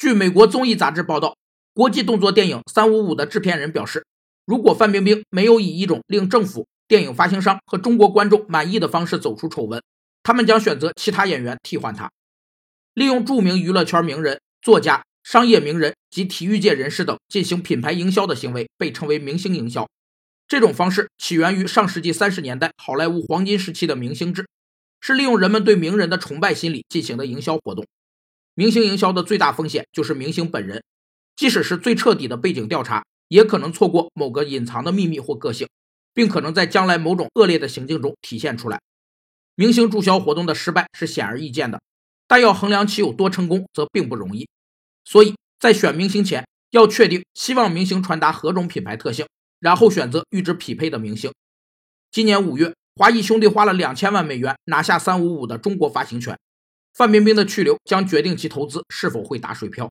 据美国综艺杂志报道，国际动作电影《三五五》的制片人表示，如果范冰冰没有以一种令政府、电影发行商和中国观众满意的方式走出丑闻，他们将选择其他演员替换她。利用著名娱乐圈名人、作家、商业名人及体育界人士等进行品牌营销的行为，被称为明星营销。这种方式起源于上世纪三十年代好莱坞黄金时期的明星制，是利用人们对名人的崇拜心理进行的营销活动。明星营销的最大风险就是明星本人，即使是最彻底的背景调查，也可能错过某个隐藏的秘密或个性，并可能在将来某种恶劣的行径中体现出来。明星注销活动的失败是显而易见的，但要衡量其有多成功则并不容易。所以在选明星前，要确定希望明星传达何种品牌特性，然后选择与之匹配的明星。今年五月，华谊兄弟花了两千万美元拿下三五五的中国发行权。范冰冰的去留将决定其投资是否会打水漂。